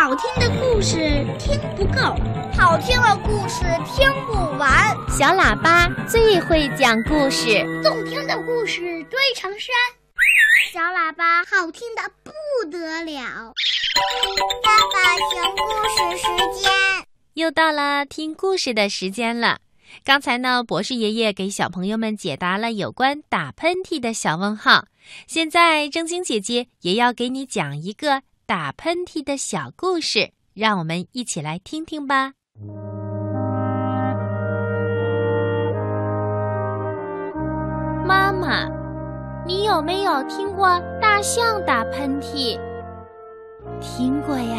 好听的故事听不够，好听的故事听不完。小喇叭最会讲故事，动听的故事堆成山。小喇叭好听的不得了。爸爸讲故事时间，又到了听故事的时间了。刚才呢，博士爷爷给小朋友们解答了有关打喷嚏的小问号。现在正晶姐姐也要给你讲一个打喷嚏的小故事，让我们一起来听听吧。妈妈，你有没有听过大象打喷嚏？听过呀，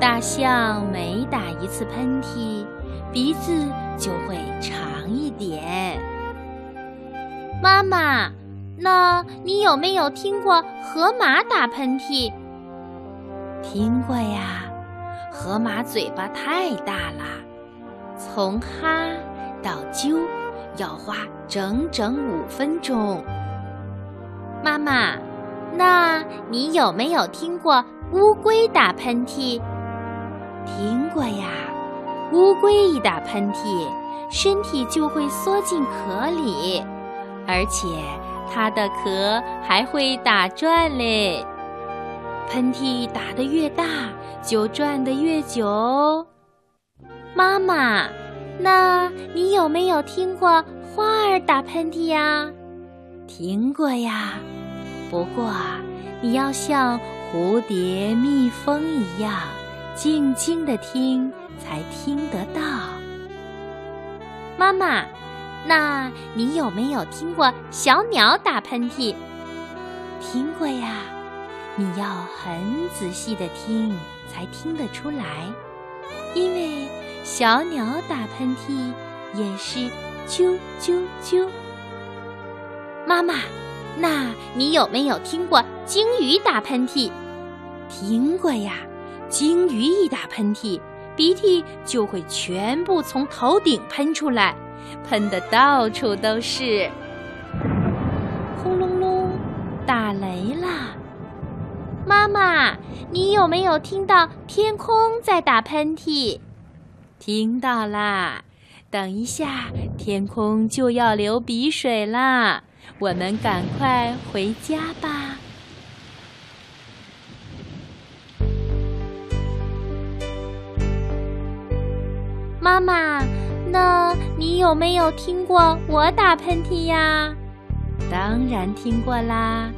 大象每打一次喷嚏。鼻子就会长一点。妈妈，那你有没有听过河马打喷嚏？听过呀，河马嘴巴太大了，从哈到啾要花整整五分钟。妈妈，那你有没有听过乌龟打喷嚏？听过呀。乌龟一打喷嚏，身体就会缩进壳里，而且它的壳还会打转嘞。喷嚏打得越大，就转得越久。妈妈，那你有没有听过花儿打喷嚏呀？听过呀，不过你要像蝴蝶、蜜蜂一样，静静地听。才听得到，妈妈，那你有没有听过小鸟打喷嚏？听过呀，你要很仔细的听才听得出来，因为小鸟打喷嚏也是啾啾啾。妈妈，那你有没有听过鲸鱼打喷嚏？听过呀，鲸鱼一打喷嚏。鼻涕就会全部从头顶喷出来，喷得到处都是。轰隆隆，打雷啦！妈妈，你有没有听到天空在打喷嚏？听到啦！等一下，天空就要流鼻水啦，我们赶快回家吧。妈妈，那你有没有听过我打喷嚏呀？当然听过啦！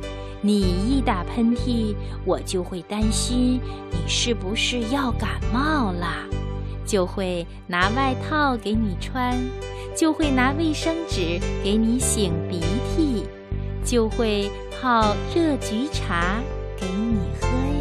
你一打喷嚏，我就会担心你是不是要感冒啦，就会拿外套给你穿，就会拿卫生纸给你擤鼻涕，就会泡热菊茶给你喝。